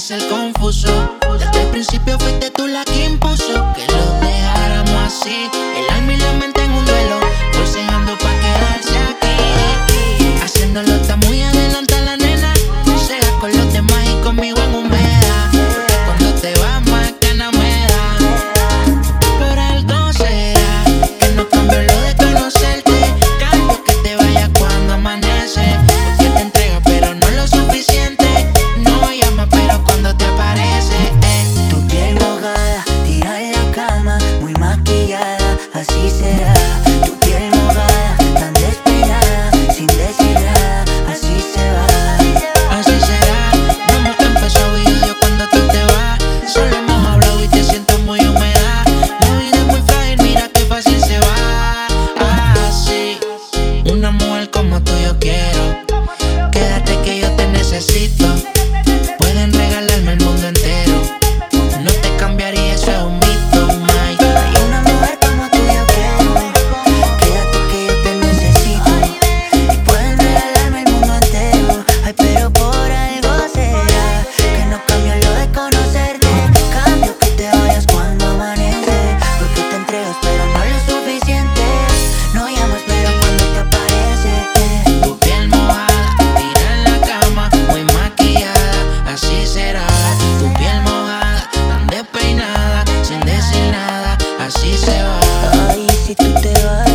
es el confuso. Desde el principio fuiste tú la que impuso que lo dejáramos así. Ay, si tú te vas.